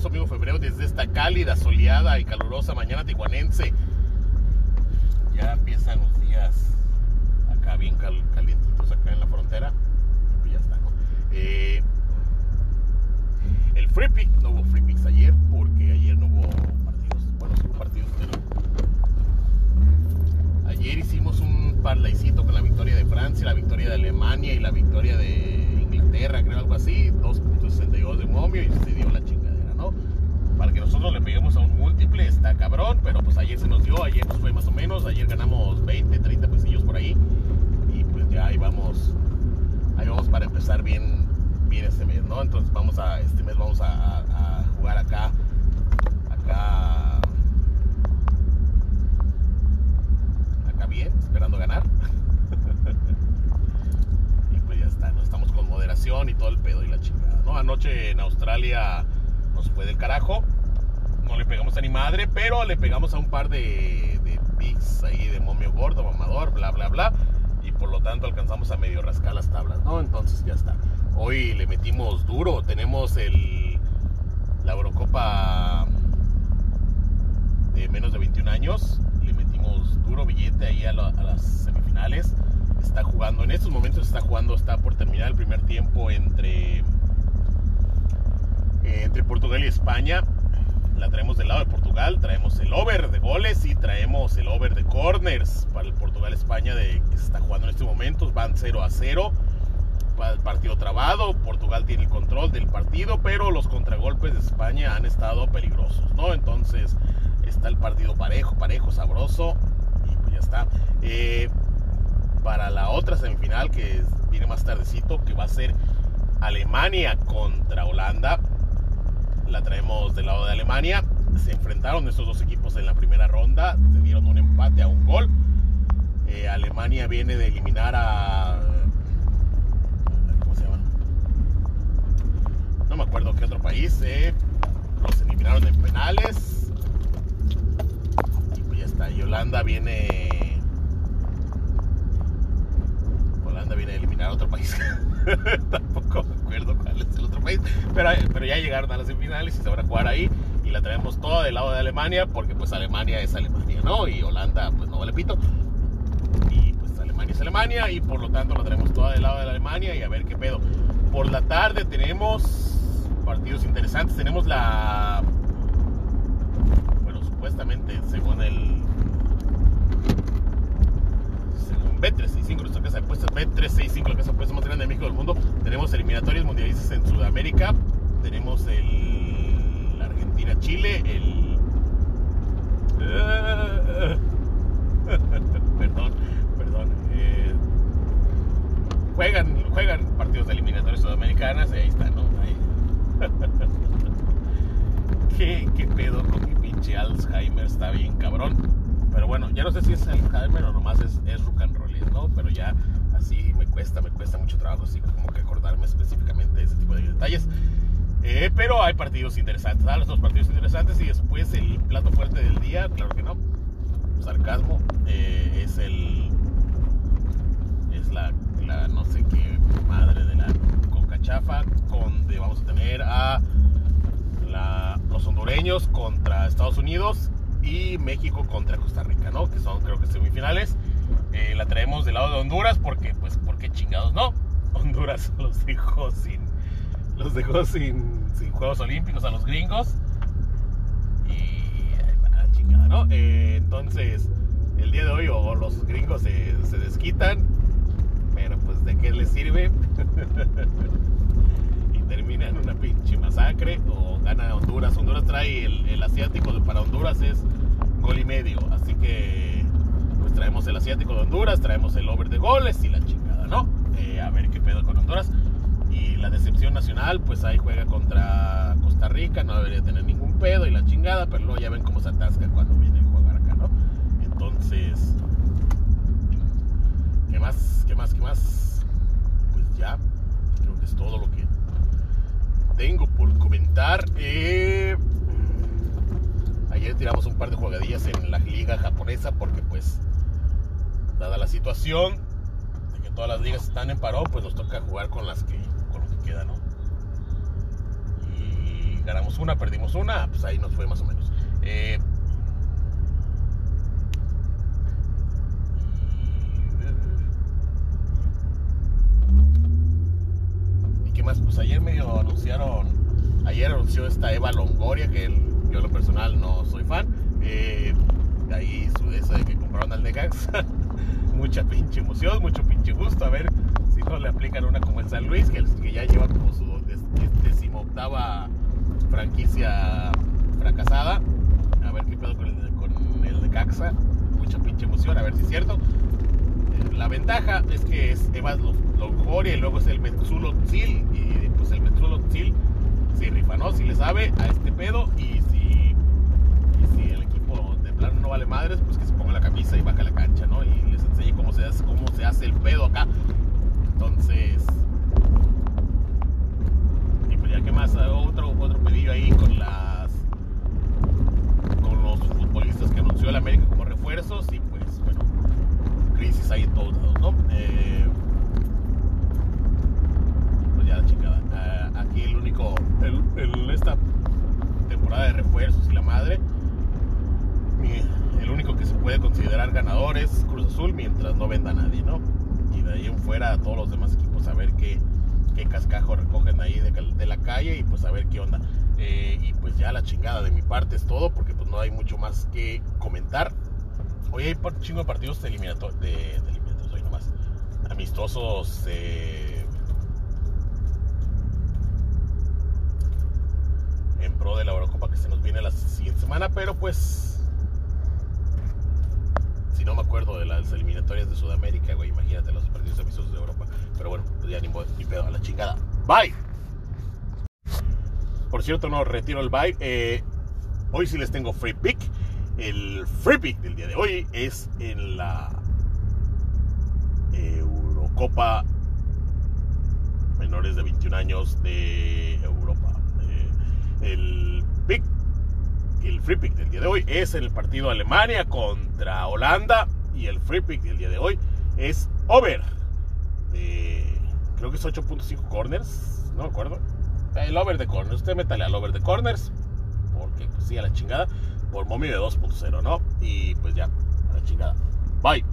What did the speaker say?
caluroso amigo febrero desde esta cálida, soleada y calurosa mañana tijuanense. Ya empiezan los días acá bien calientitos acá en la frontera. Y ya está, ¿no? Eh, el Free Pick, no hubo Free Picks ayer porque ayer no hubo partidos. Bueno, sí hubo partidos, pero ayer hicimos un parlaycito con la victoria de Francia, la victoria de Alemania y la victoria de Inglaterra, creo algo así, 2.62 de momio y se dio la chingadera, Para que nosotros le peguemos a un múltiple está cabrón, pero pues ayer se nos dio, ayer fue más o menos, ayer ganamos 20, 30 pesillos por ahí y pues ya ahí vamos, ahí vamos para empezar bien, bien este mes, ¿no? Entonces vamos a, este mes vamos a, jugar acá, acá, acá bien, esperando ganar. no estamos con moderación y todo el pedo y la chingada, ¿no? Anoche en Australia fue del carajo, no le pegamos a ni madre, pero le pegamos a un par de, de ahí de momio gordo, mamador, bla, bla, bla, y por lo tanto alcanzamos a medio rascar las tablas, ¿no? Entonces ya está. Hoy le metimos duro, tenemos el, la Eurocopa de menos de 21 años, le metimos duro billete ahí a, a las semifinales. Está jugando, en estos momentos está jugando, está por terminar el primer tiempo entre, eh, entre Portugal y España. La traemos del lado de Portugal, traemos el over de goles y traemos el over de corners para el Portugal-España de que se está jugando en estos momentos. Van 0 a 0. El partido trabado, Portugal tiene el control del partido, pero los contragolpes de España han estado peligrosos, ¿no? Entonces está el partido parejo, parejo, sabroso y pues ya está. Eh, para la otra semifinal que viene más tardecito, que va a ser Alemania contra Holanda. La traemos del lado de Alemania. Se enfrentaron estos dos equipos en la primera ronda, se dieron un empate a un gol. Eh, Alemania viene de eliminar a... ¿Cómo se llama? No me acuerdo qué otro país. Eh. Los eliminaron en penales. Y pues ya está. Y Holanda viene viene a eliminar a otro país. Tampoco me acuerdo cuál es el otro pero ya llegaron a las semifinales y se van a jugar ahí. Y la traemos toda del lado de Alemania, porque pues Alemania es Alemania, ¿no? Y Holanda pues no vale pito. Y pues Alemania es Alemania y por lo tanto la traemos toda del lado de Alemania y a ver qué pedo. Por la tarde tenemos partidos interesantes. Tenemos la... Bueno, supuestamente según el Bet365, nuestra casa de apuestas Bet365, la casa de apuestas más grande de México del mundo. Tenemos eliminatorios mundialistas en Sudamérica. Tenemos el Argentina-Chile, el... perdón, perdón. Eh, juegan, juegan partidos de eliminatorios sudamericanas y ahí está, ¿no? Ahí. ¿Qué, ¿Qué pedo con mi pinche Alzheimer? Está bien cabrón. Pero bueno, ya no sé si es Alzheimer o nomás es, es rock and roll, ¿no? Pero ya así me cuesta, me cuesta mucho trabajo, así como que acordarme específicamente de ese tipo de detalles. Eh, pero hay partidos interesantes, ¿sabes? Los partidos interesantes y después el plato fuerte del día, claro que no. Sarcasmo eh, es el. Es la, la, no sé qué madre de la concachafa, donde vamos a tener a la, los hondureños contra Estados Unidos y México contra Costa Rica, ¿no? Que son creo que semifinales. Eh, la traemos del lado de Honduras porque, pues, ¿por qué chingados no? Honduras los dejó sin, los dejó sin, sin Juegos Olímpicos a los gringos. Y la chingada, ¿no? Eh, entonces, el día de hoy o los gringos se, se desquitan, pero pues ¿de qué les sirve? y termina en una pinche masacre gana Honduras. Honduras trae el, el asiático para Honduras es gol y medio, así que pues traemos el asiático de Honduras, traemos el over de goles y la chingada, ¿no? Eh, a ver qué pedo con Honduras. Y la decepción nacional, pues ahí juega contra Costa Rica, no debería tener ningún pedo y la chingada, pero luego ya ven cómo se atasca cuando viene a jugar acá, ¿no? Entonces, ¿qué más? ¿Qué más? ¿Qué más? Pues ya, creo que es todo lo que tengo por comentar. Eh, ayer tiramos un par de jugadillas en la liga japonesa porque pues dada la situación de que todas las ligas están en paro, pues nos toca jugar con las que con lo que queda, ¿no? Y ganamos una, perdimos una, pues ahí nos fue más o menos. Eh, ¿Y qué más? Pues ayer medio anunciaron, ayer anunció esta Eva Longoria, que yo en lo personal no soy fan. Eh, ahí su esa de que compraron al Necaxa. mucha pinche emoción, mucho pinche gusto. A ver si no le aplican una como el San Luis, que, que ya lleva como su decimoctava franquicia fracasada. A ver qué pedo con el, con el Necaxa. Mucha pinche emoción, a ver si es cierto. Eh, la ventaja es que es Eva Longoria y luego es el Metzulo Tzil. Y pues el Metzulo Tzil si rifa, ¿no? Si le sabe a este pedo y si, y si el equipo de plano no vale madres, pues que se ponga la camisa y baja la cancha, ¿no? Y les enseñe cómo se hace, cómo se hace el pedo acá. Entonces, y pues ya que más, otro, otro pedillo ahí con las con los futbolistas que anunció el América como refuerzos y pues bueno, crisis ahí en todos lados, ¿no? Eh, pues ya chingada. Uh, aquí el único, el, el, esta temporada de refuerzos y la madre, el único que se puede considerar ganador es Cruz Azul mientras no venda a nadie, ¿no? Y de ahí en fuera a todos los demás equipos a ver qué, qué cascajo recogen ahí de, la calle y pues a ver qué onda. Eh, y pues ya la chingada de mi parte es todo porque pues no hay mucho más que comentar. Hoy hay un chingo de partidos de eliminatorios, de, eliminatorios hoy nomás, amistosos. Eh, en pro de la Eurocopa que se nos viene la siguiente semana, pero pues no me acuerdo de las eliminatorias de Sudamérica, güey, imagínate los partidos amistosos de Europa. Pero bueno, pues ya ni, ni pedo a la chingada. Bye. Por cierto, no retiro el bye. Eh, hoy sí les tengo free pick. El free pick del día de hoy es en la Eurocopa menores de 21 años de Europa. Eh, el pick, el free pick del día de hoy es el partido Alemania contra Holanda y el free pick del día de hoy es over creo que es 8.5 corners, no me acuerdo. El over de corners, usted métale al over de corners porque pues sí a la chingada por momio de 2.0, ¿no? Y pues ya, a la chingada. Bye.